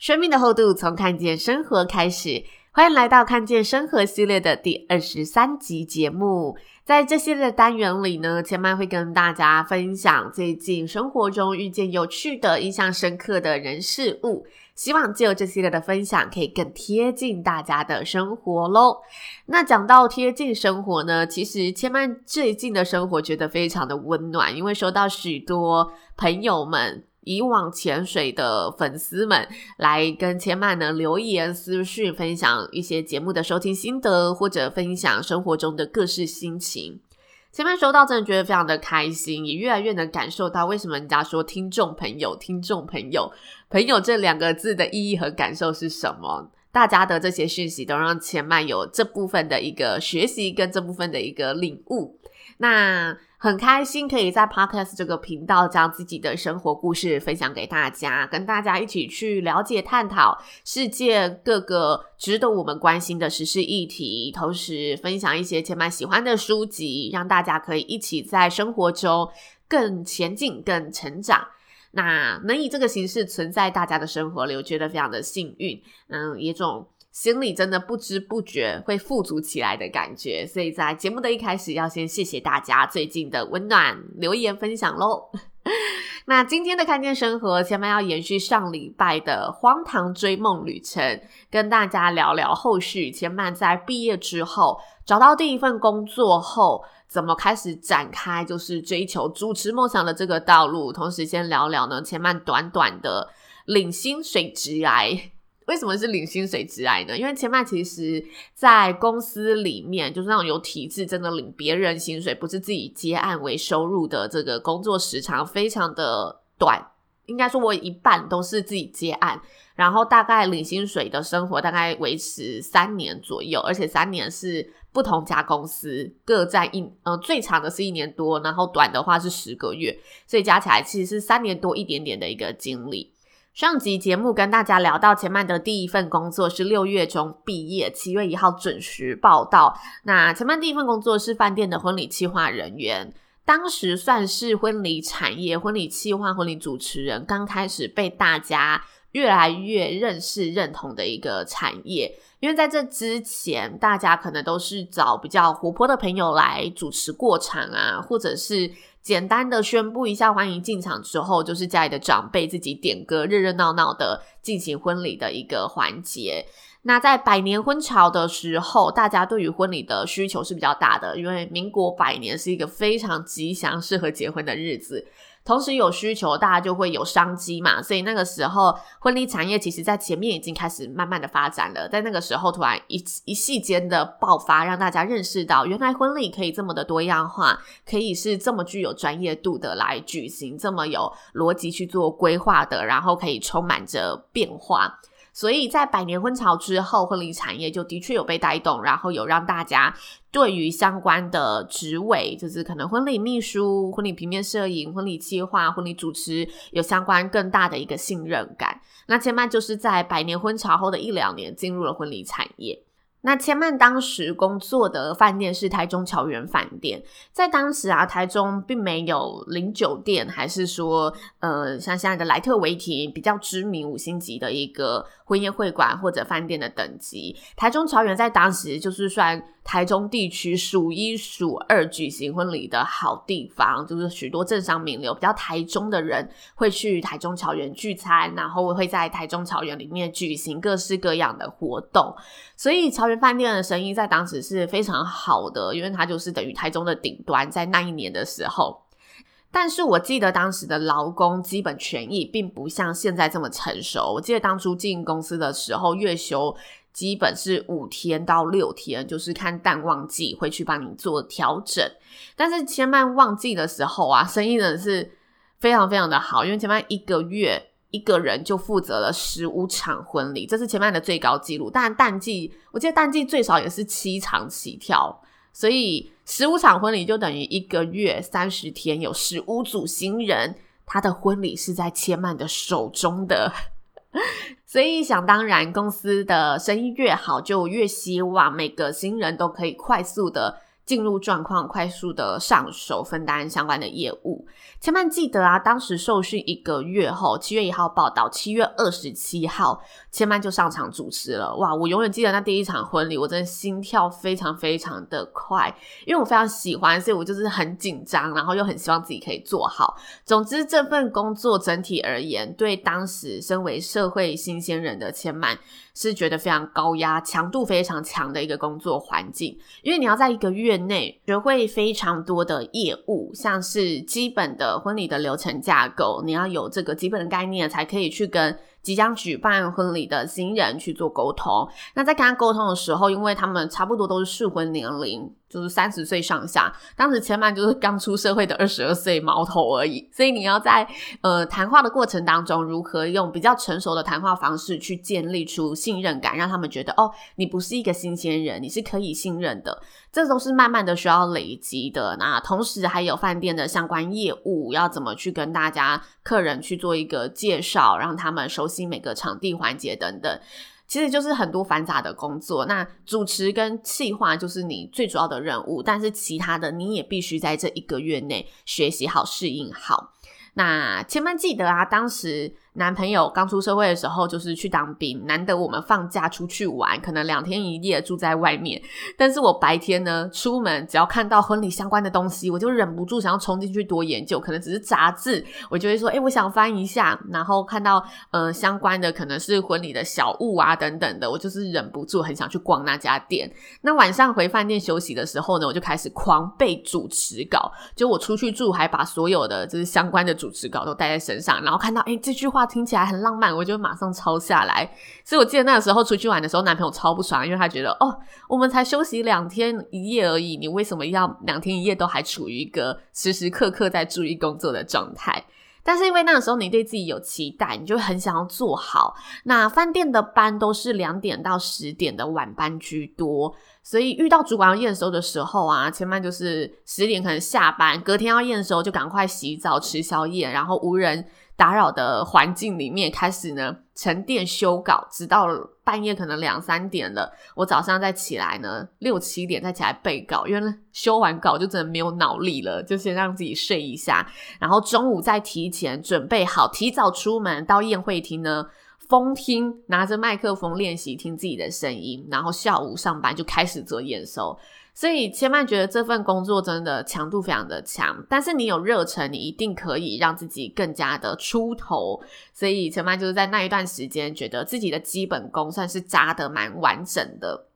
生命的厚度，从看见生活开始。欢迎来到看见生活系列的第二十三集节目。在这系列的单元里呢，千嫚会跟大家分享最近生活中遇见有趣的、印象深刻的人事物。希望借由这系列的分享，可以更贴近大家的生活喽。那讲到贴近生活呢，其实千嫚最近的生活觉得非常的温暖，因为收到许多朋友们。以往潜水的粉丝们来跟千曼呢留言私讯，分享一些节目的收听心得，或者分享生活中的各式心情。千嫚收到真的觉得非常的开心，也越来越能感受到为什么人家说听众朋友、听众朋友、朋友这两个字的意义和感受是什么。大家的这些讯息都让千曼有这部分的一个学习跟这部分的一个领悟。那很开心可以在 Podcast 这个频道将自己的生活故事分享给大家，跟大家一起去了解、探讨世界各个值得我们关心的时事议题，同时分享一些千嫚喜欢的书籍，让大家可以一起在生活中更前进、更成长。那能以这个形式存在大家的生活里，我觉得非常的幸运。嗯，一种。心里真的不知不觉会富足起来的感觉，所以在节目的一开始要先谢谢大家最近的温暖留言分享喽。那今天的看见生活，千嫚要延续上礼拜的荒唐追梦旅程，跟大家聊聊后续。千嫚在毕业之后找到第一份工作后，怎么开始展开就是追求主持梦想的这个道路。同时先聊聊呢，千嫚短短的领薪水职涯。为什么是领薪水职涯呢？因为千麦其实，在公司里面，就是那种有体制，真的领别人薪水，不是自己接案为收入的这个工作时长非常的短。应该说，我一半都是自己接案，然后大概领薪水的生活大概维持三年左右，而且三年是不同家公司各占一，嗯、最长的是一年多，然后短的话是十个月，所以加起来其实是三年多一点点的一个经历。上集节目跟大家聊到，千嫚的第一份工作是六月中毕业，七月一号准时报到。那千嫚第一份工作是饭店的婚礼企划人员，当时算是婚礼产业、婚礼企划、婚礼主持人刚开始被大家越来越认识、认同的一个产业。因为在这之前，大家可能都是找比较活泼的朋友来主持过场啊，或者是。简单的宣布一下欢迎进场之后，就是家里的长辈自己点歌，热热闹闹的进行婚礼的一个环节。那在百年婚潮的时候，大家对于婚礼的需求是比较大的，因为民国百年是一个非常吉祥、适合结婚的日子。同时有需求，大家就会有商机嘛，所以那个时候婚礼产业其实在前面已经开始慢慢的发展了。在那个时候，突然一一系间的爆发，让大家认识到，原来婚礼可以这么的多样化，可以是这么具有专业度的来举行，这么有逻辑去做规划的，然后可以充满着变化。所以在百年婚潮之后，婚礼产业就的确有被带动，然后有让大家对于相关的职位，就是可能婚礼秘书、婚礼平面摄影、婚礼计划、婚礼主持，有相关更大的一个信任感。那千曼就是在百年婚潮后的一两年进入了婚礼产业。那千曼当时工作的饭店是台中桥园饭店，在当时啊，台中并没有零酒店，还是说，呃，像现在的莱特维提比较知名五星级的一个婚宴会馆或者饭店的等级。台中桥园在当时就是算台中地区数一数二举行婚礼的好地方，就是许多政商名流比较台中的人会去台中桥园聚餐，然后会在台中桥园里面举行各式各样的活动，所以桥。饭店的生意在当时是非常好的，因为它就是等于台中的顶端，在那一年的时候。但是我记得当时的劳工基本权益并不像现在这么成熟。我记得当初进公司的时候，月休基本是五天到六天，就是看淡旺季会去帮你做调整。但是千曼旺季的时候啊，生意真的是非常非常的好，因为千曼一个月一个人就负责了十五场婚礼，这是千曼的最高纪录。但淡季，我记得淡季最少也是七场起跳，所以十五场婚礼就等于一个月三十天有十五组新人，他的婚礼是在千曼的手中的。所以想当然，公司的生意越好，就越希望每个新人都可以快速的进入状况，快速的上手，分担相关的业务。千曼记得啊，当时受训一个月后，七月一号报道，七月二十七号，千曼就上场主持了。哇，我永远记得那第一场婚礼，我真的心跳非常非常的快，因为我非常喜欢，所以我就是很紧张，然后又很希望自己可以做好。总之，这份工作整体而言，对当时身为社会新鲜人的千曼，是觉得非常高压、强度非常强的一个工作环境，因为你要在一个月内学会非常多的业务，像是基本的婚礼的流程架构，你要有这个基本的概念，才可以去跟即将举办婚礼的新人去做沟通。那在跟他沟通的时候，因为他们差不多都是适婚年龄。就是三十岁上下，当时千曼就是刚出社会的二十二岁毛头而已，所以你要在呃谈话的过程当中，如何用比较成熟的谈话方式去建立出信任感，让他们觉得哦，你不是一个新鲜人，你是可以信任的，这都是慢慢的需要累积的。那同时还有饭店的相关业务，要怎么去跟大家客人去做一个介绍，让他们熟悉每个场地环节等等。其实就是很多繁杂的工作，那主持跟企划就是你最主要的任务，但是其他的你也必须在这一个月内学习好、适应好。那千万记得啊，当时。男朋友刚出社会的时候，就是去当兵，难得我们放假出去玩，可能两天一夜住在外面。但是我白天呢，出门只要看到婚礼相关的东西，我就忍不住想要冲进去多研究。可能只是杂志，我就会说，哎，我想翻一下。然后看到呃相关的，可能是婚礼的小物啊等等的，我就是忍不住很想去逛那家店。那晚上回饭店休息的时候呢，我就开始狂背主持稿。就我出去住，还把所有的就是相关的主持稿都带在身上，然后看到哎这句话。听起来很浪漫，我就马上抄下来。所以我记得那个时候出去玩的时候，男朋友超不爽，因为他觉得哦，我们才休息两天一夜而已，你为什么要两天一夜都还处于一个时时刻刻在注意工作的状态？但是因为那个时候你对自己有期待，你就很想要做好。那饭店的班都是两点到十点的晚班居多，所以遇到主管要验收的时候啊，千曼就是十点可能下班，隔天要验收就赶快洗澡吃宵夜，然后无人打扰的环境里面开始呢沉淀修稿，直到半夜可能两三点了，我早上再起来呢六七点再起来备稿，因为修完稿就真的没有脑力了，就先让自己睡一下，然后中午再提前准备好，提早出门到宴会厅呢，风听拿着麦克风练习听自己的声音，然后下午上班就开始做验收。所以千曼觉得这份工作真的强度非常的强，但是你有热忱，你一定可以让自己更加的出头。所以千曼就是在那一段时间，觉得自己的基本功算是扎得蛮完整的。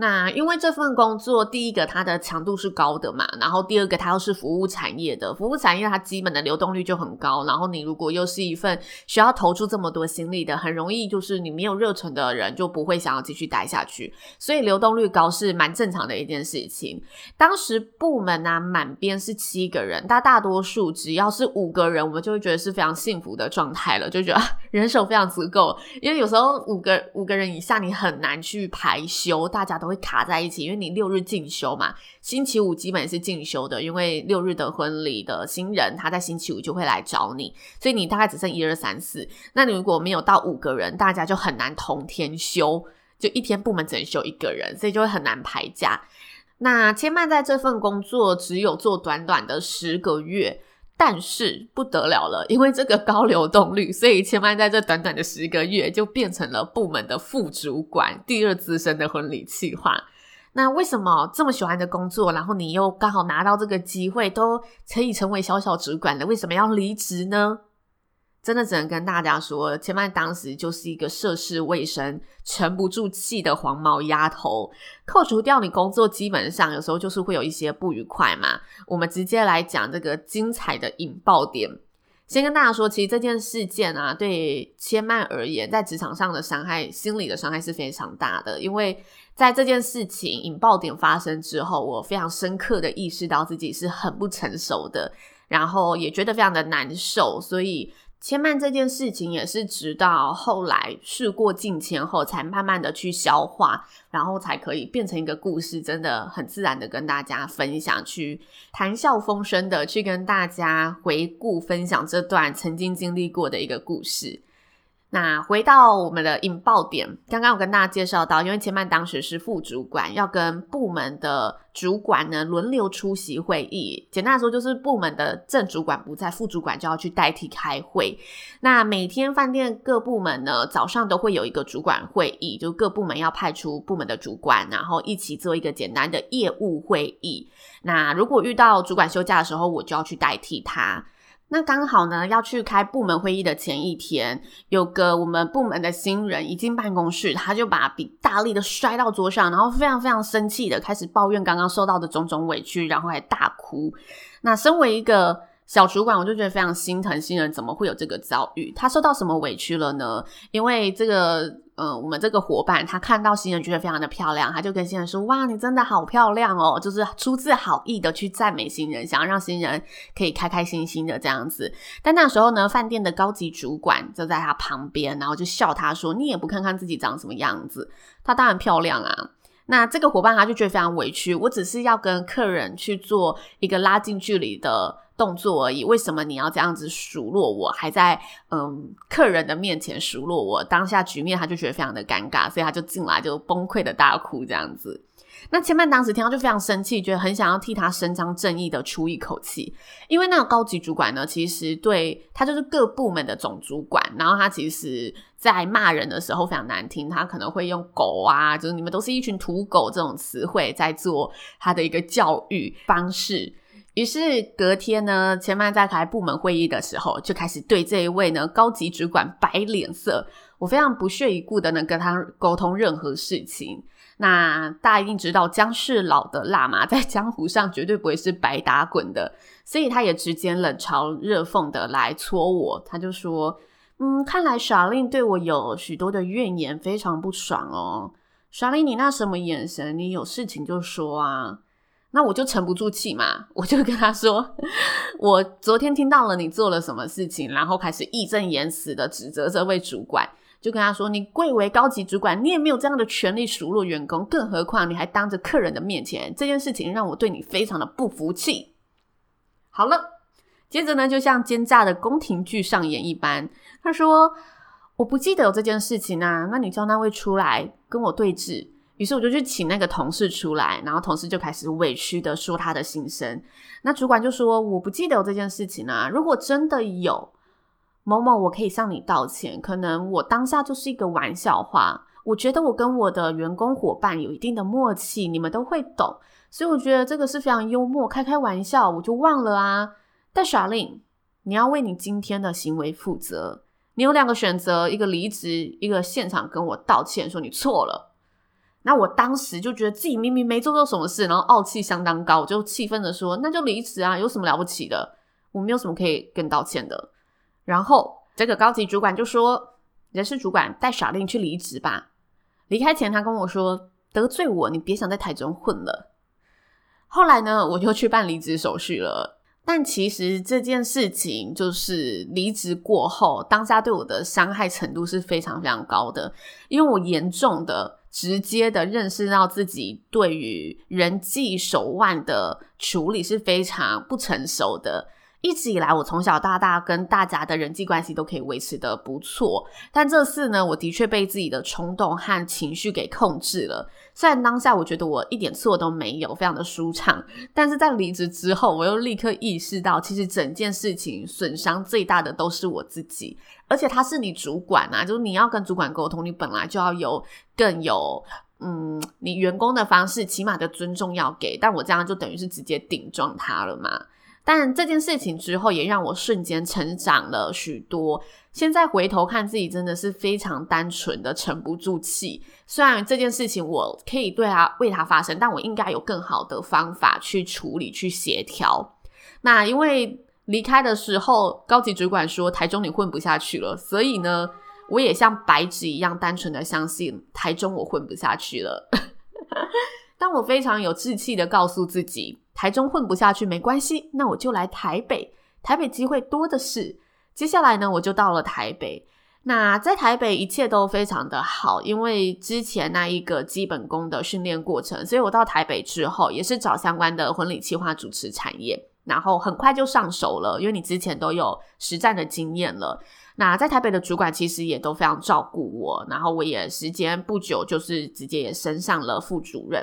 那因为这份工作，第一个它的强度是高的嘛，然后第二个它又是服务产业的，服务产业它基本的流动率就很高，然后你如果又是一份需要投出这么多心力的，很容易就是你没有热忱的人就不会想要继续待下去，所以流动率高是蛮正常的一件事情。当时部门啊满编是七个人，但大多数只要是五个人，我们就会觉得是非常幸福的状态了，就觉得人手非常足够，因为有时候五个五个人以下你很难去排休，大家都。会卡在一起，因为你六日进修嘛，星期五基本是进修的，因为六日的婚礼的新人他在星期五就会来找你，所以你大概只剩一二三四。那你如果没有到五个人，大家就很难同天休，就一天部门只能休一个人，所以就会很难排假。那千曼在这份工作只有做短短的十个月。但是不得了了，因为这个高流动率，所以千曼在这短短的十个月就变成了部门的副主管，第二资深的婚礼企划。那为什么这么喜欢的工作，然后你又刚好拿到这个机会，都可以成为小小主管了，为什么要离职呢？真的只能跟大家说，千曼当时就是一个涉世未深、沉不住气的黄毛丫头。扣除掉你工作，基本上有时候就是会有一些不愉快嘛。我们直接来讲这个精彩的引爆点。先跟大家说，其实这件事件啊，对千曼而言，在职场上的伤害、心理的伤害是非常大的。因为在这件事情引爆点发生之后，我非常深刻的意识到自己是很不成熟的，然后也觉得非常的难受，所以。牵绊这件事情也是直到后来事过境迁后，才慢慢的去消化，然后才可以变成一个故事，真的很自然的跟大家分享，去谈笑风生的去跟大家回顾分享这段曾经经历过的一个故事。那回到我们的引爆点，刚刚我跟大家介绍到，因为千曼当时是副主管，要跟部门的主管呢轮流出席会议。简单来说，就是部门的正主管不在，副主管就要去代替开会。那每天饭店各部门呢早上都会有一个主管会议，就各部门要派出部门的主管，然后一起做一个简单的业务会议。那如果遇到主管休假的时候，我就要去代替他。那刚好呢，要去开部门会议的前一天，有个我们部门的新人一进办公室，他就把笔大力的摔到桌上，然后非常非常生气的开始抱怨刚刚受到的种种委屈，然后还大哭。那身为一个小主管，我就觉得非常心疼新人怎么会有这个遭遇，他受到什么委屈了呢？因为这个。嗯，我们这个伙伴他看到新人觉得非常的漂亮，他就跟新人说：“哇，你真的好漂亮哦！”就是出自好意的去赞美新人，想要让新人可以开开心心的这样子。但那时候呢，饭店的高级主管就在他旁边，然后就笑他说：“你也不看看自己长什么样子，她当然漂亮啊。”那这个伙伴他就觉得非常委屈，我只是要跟客人去做一个拉近距离的动作而已，为什么你要这样子数落我？还在嗯客人的面前数落我，当下局面他就觉得非常的尴尬，所以他就进来就崩溃的大哭这样子。那千曼当时听到就非常生气，觉得很想要替他伸张正义的出一口气，因为那个高级主管呢，其实对他就是各部门的总主管，然后他其实在骂人的时候非常难听，他可能会用狗啊，就是你们都是一群土狗这种词汇在做他的一个教育方式。于是隔天呢，千曼在开部门会议的时候，就开始对这一位呢高级主管摆脸色。我非常不屑一顾的呢跟他沟通任何事情。那大家一定知道，姜是老的辣嘛，在江湖上绝对不会是白打滚的。所以他也直接冷嘲热讽的来戳我。他就说：“嗯，看来 Charlene 对我有许多的怨言，非常不爽哦。Charlene，你那什么眼神？你有事情就说啊。”那我就沉不住气嘛，我就跟他说，我昨天听到了你做了什么事情，然后开始义正言辞的指责这位主管，就跟他说，你贵为高级主管，你也没有这样的权利数落员工，更何况你还当着客人的面前，这件事情让我对你非常的不服气。好了，接着呢，就像奸诈的宫廷剧上演一般，他说，我不记得有这件事情啊，那你叫那位出来跟我对质。于是我就去请那个同事出来，然后同事就开始委屈的说他的心声。那主管就说：“我不记得有这件事情啊，如果真的有某某，我可以向你道歉。可能我当下就是一个玩笑话。我觉得我跟我的员工伙伴有一定的默契，你们都会懂。所以我觉得这个是非常幽默，开开玩笑，我就忘了啊。但 Charlene，你要为你今天的行为负责。你有两个选择：一个离职，一个现场跟我道歉，说你错了。”那我当时就觉得自己明明没做错什么事，然后傲气相当高，我就气愤地说：“那就离职啊，有什么了不起的？我没有什么可以跟你道歉的。”然后这个高级主管就说：“人事主管带小令去离职吧。”离开前，他跟我说：“得罪我，你别想在台中混了。”后来呢，我就去办离职手续了。但其实这件事情就是离职过后，当下对我的伤害程度是非常非常高的，因为我严重的。直接的认识到自己对于人际手腕的处理是非常不成熟的。一直以来，我从小到大跟大家的人际关系都可以维持得不错，但这次呢，我的确被自己的冲动和情绪给控制了。虽然当下我觉得我一点错都没有，非常的舒畅，但是在离职之后，我又立刻意识到，其实整件事情损伤最大的都是我自己。而且他是你主管啊，就是你要跟主管沟通，你本来就要有更有嗯，你员工的方式，起码的尊重要给。但我这样就等于是直接顶撞他了嘛。但这件事情之后，也让我瞬间成长了许多。现在回头看自己，真的是非常单纯的沉不住气。虽然这件事情我可以对他为他发声，但我应该有更好的方法去处理、去协调。那因为离开的时候，高级主管说台中你混不下去了，所以呢，我也像白纸一样单纯的相信台中我混不下去了。但我非常有志气的告诉自己，台中混不下去没关系，那我就来台北，台北机会多的是。接下来呢，我就到了台北。那在台北一切都非常的好，因为之前那一个基本功的训练过程，所以我到台北之后也是找相关的婚礼企划主持产业，然后很快就上手了，因为你之前都有实战的经验了。那在台北的主管其实也都非常照顾我，然后我也时间不久就是直接也升上了副主任。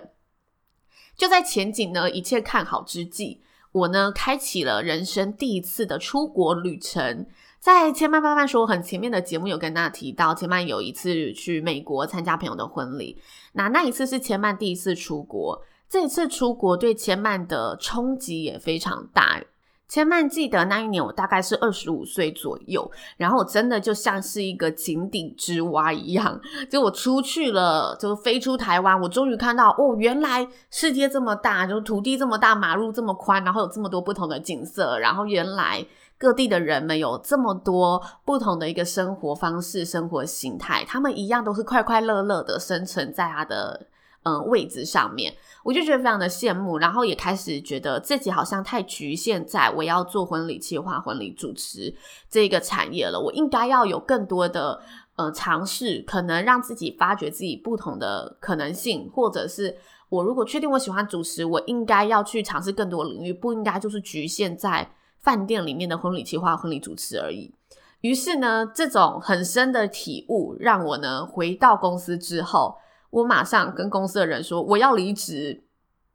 就在前景呢一切看好之际，我呢开启了人生第一次的出国旅程。在千曼慢慢说很前面的节目有跟大家提到，千曼有一次去美国参加朋友的婚礼，那那一次是千曼第一次出国，这一次出国对千曼的冲击也非常大。千曼记得那一年我大概是二十五岁左右，然后我真的就像是一个井底之蛙一样，就我出去了，就飞出台湾，我终于看到哦，原来世界这么大，就土地这么大，马路这么宽，然后有这么多不同的景色，然后原来各地的人们有这么多不同的一个生活方式、生活形态，他们一样都是快快乐乐的生存在他的。嗯，位置上面，我就觉得非常的羡慕，然后也开始觉得自己好像太局限在我要做婚礼企划、婚礼主持这个产业了。我应该要有更多的呃尝试，可能让自己发掘自己不同的可能性，或者是我如果确定我喜欢主持，我应该要去尝试更多领域，不应该就是局限在饭店里面的婚礼企划、婚礼主持而已。于是呢，这种很深的体悟让我呢回到公司之后。我马上跟公司的人说我要离职。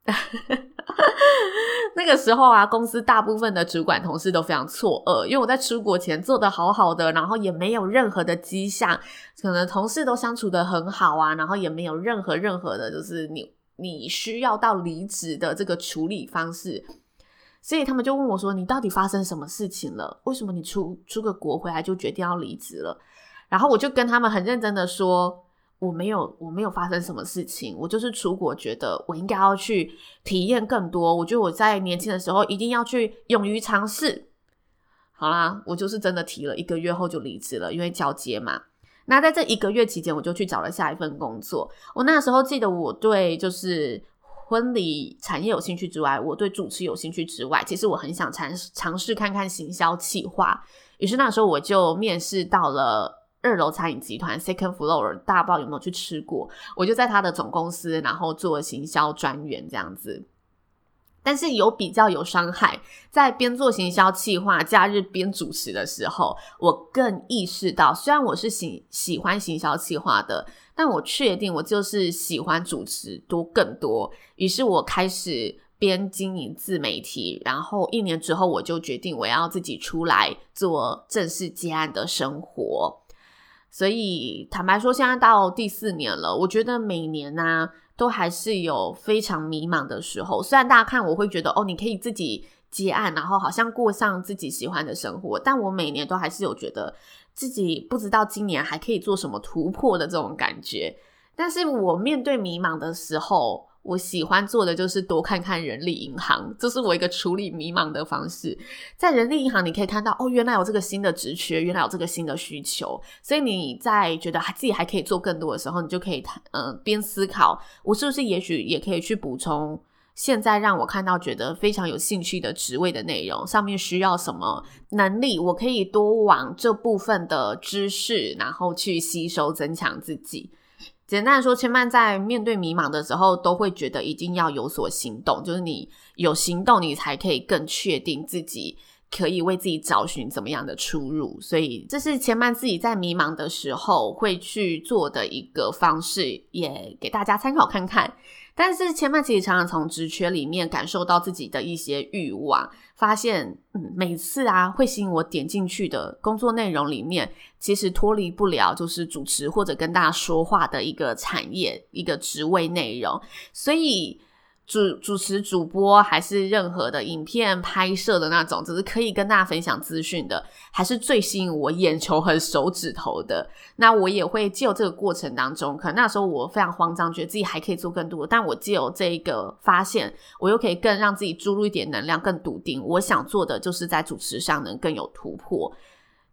那个时候啊，公司大部分的主管同事都非常错愕，因为我在出国前做得好好的，然后也没有任何的迹象，可能同事都相处得很好啊，然后也没有任何任何的，就是你你需要到离职的这个处理方式，所以他们就问我说：“你到底发生什么事情了？为什么你出出个国回来就决定要离职了？”然后我就跟他们很认真的说。我没有，我没有发生什么事情。我就是出国，觉得我应该要去体验更多。我觉得我在年轻的时候一定要去勇于尝试。好啦，我就是真的提了一个月后就离职了，因为交接嘛。那在这一个月期间，我就去找了下一份工作。我那时候记得，我对就是婚礼产业有兴趣之外，我对主持有兴趣之外，其实我很想尝试尝试看看行销企划。于是那时候我就面试到了。二楼餐饮集团 Second Floor，大爆有没有去吃过？我就在他的总公司，然后做行销专员这样子。但是有比较有伤害，在边做行销企划、假日边主持的时候，我更意识到，虽然我是喜喜欢行销企划的，但我确定我就是喜欢主持多更多。于是我开始边经营自媒体，然后一年之后，我就决定我要自己出来做正式接案的生活。所以坦白说，现在到第四年了，我觉得每年呢、都还是有非常迷茫的时候。虽然大家看我会觉得哦，你可以自己接案，然后好像过上自己喜欢的生活，但我每年都还是有觉得自己不知道今年还可以做什么突破的这种感觉。但是我面对迷茫的时候，我喜欢做的就是多看看人力银行，这是我一个处理迷茫的方式。在人力银行，你可以看到哦，原来有这个新的职缺，原来有这个新的需求，所以你在觉得自己还可以做更多的时候，你就可以谈，嗯，边思考，我是不是也许也可以去补充现在让我看到觉得非常有兴趣的职位的内容，上面需要什么能力，我可以多往这部分的知识，然后去吸收，增强自己。简单的说，千曼在面对迷茫的时候，都会觉得一定要有所行动，就是你有行动，你才可以更确定自己可以为自己找寻怎么样的出路。所以，这是千曼自己在迷茫的时候会去做的一个方式，也给大家参考看看。但是千曼其实常常从职缺里面感受到自己的一些欲望，发现嗯，每次啊会吸引我点进去的工作内容里面，其实脱离不了就是主持或者跟大家说话的一个产业一个职位内容。所以主主持、主播，还是任何的影片拍摄的那种，只是可以跟大家分享资讯的，还是最吸引我眼球和手指头的。那我也会借由这个过程当中，可能那时候我非常慌张，觉得自己还可以做更多，但我借由这一个发现，我又可以更让自己注入一点能量，更笃定。我想做的就是在主持上能更有突破。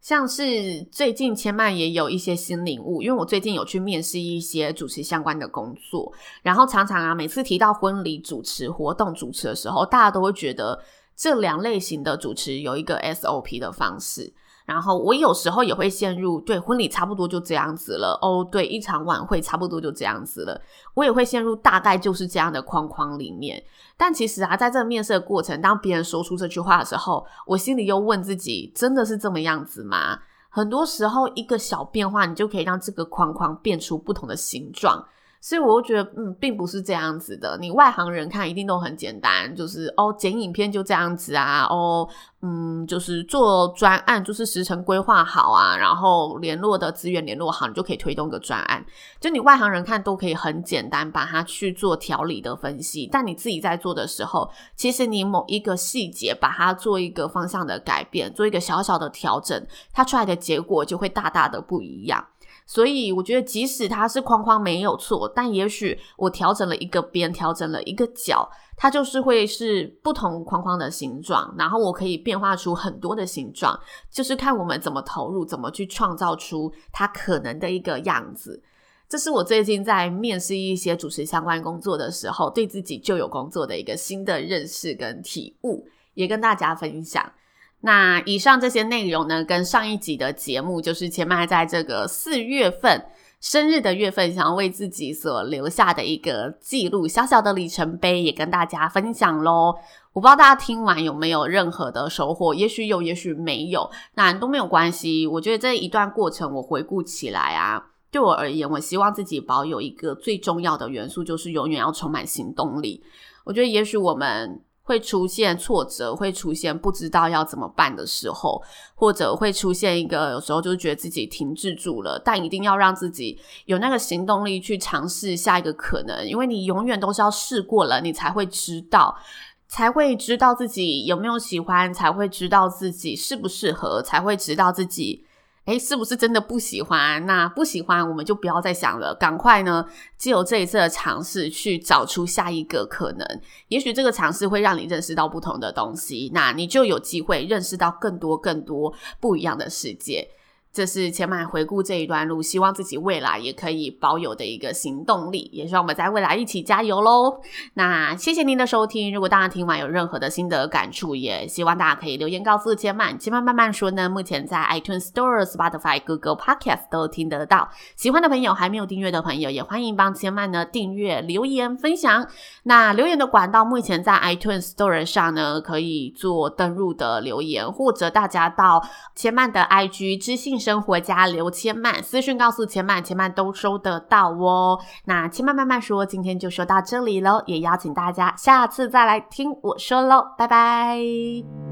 像是最近千曼也有一些新领悟，因为我最近有去面试一些主持相关的工作，然后常常啊，每次提到婚礼主持、活动主持的时候，大家都会觉得这两类型的主持有一个 SOP 的方式。然后我有时候也会陷入，对，婚礼差不多就这样子了哦，对，一场晚会差不多就这样子了，我也会陷入大概就是这样的框框里面。但其实啊，在这个面试的过程，当别人说出这句话的时候，我心里又问自己，真的是这么样子吗？很多时候，一个小变化，你就可以让这个框框变出不同的形状。所以我就觉得，嗯，并不是这样子的。你外行人看一定都很简单，就是哦，剪影片就这样子啊，哦，嗯，就是做专案，就是时程规划好啊，然后联络的资源联络好，你就可以推动个专案。就你外行人看都可以很简单，把它去做条理的分析。但你自己在做的时候，其实你某一个细节，把它做一个方向的改变，做一个小小的调整，它出来的结果就会大大的不一样。所以我觉得，即使它是框框没有错，但也许我调整了一个边，调整了一个角，它就是会是不同框框的形状。然后我可以变化出很多的形状，就是看我们怎么投入，怎么去创造出它可能的一个样子。这是我最近在面试一些主持相关工作的时候，对自己就有工作的一个新的认识跟体悟，也跟大家分享。那以上这些内容呢，跟上一集的节目，就是千曼在这个四月份生日的月份，想要为自己所留下的一个记录，小小的里程碑，也跟大家分享喽。我不知道大家听完有没有任何的收获，也许有，也许没有，那都没有关系。我觉得这一段过程，我回顾起来啊，对我而言，我希望自己保有一个最重要的元素，就是永远要充满行动力。我觉得也许我们。会出现挫折，会出现不知道要怎么办的时候，或者会出现一个有时候就觉得自己停滞住了，但一定要让自己有那个行动力去尝试下一个可能，因为你永远都是要试过了，你才会知道，才会知道自己有没有喜欢，才会知道自己适不适合，才会知道自己。诶，是不是真的不喜欢？那不喜欢，我们就不要再想了，赶快呢，借由这一次的尝试，去找出下一个可能。也许这个尝试会让你认识到不同的东西，那你就有机会认识到更多更多不一样的世界。这是千曼回顾这一段路，希望自己未来也可以保有的一个行动力，也希望我们在未来一起加油喽。那谢谢您的收听，如果大家听完有任何的心得感触，也希望大家可以留言告诉千曼。千曼慢慢说呢，目前在 iTunes Store、Spotify、Google Podcast 都听得到。喜欢的朋友，还没有订阅的朋友，也欢迎帮千曼呢订阅、留言、分享。那留言的管道，目前在 iTunes Store 上呢，可以做登入的留言，或者大家到千曼的 IG 知生活家刘千曼私讯告诉千曼，千曼都收得到哦。那千曼慢慢说，今天就说到这里喽，也邀请大家下次再来听我说喽，拜拜。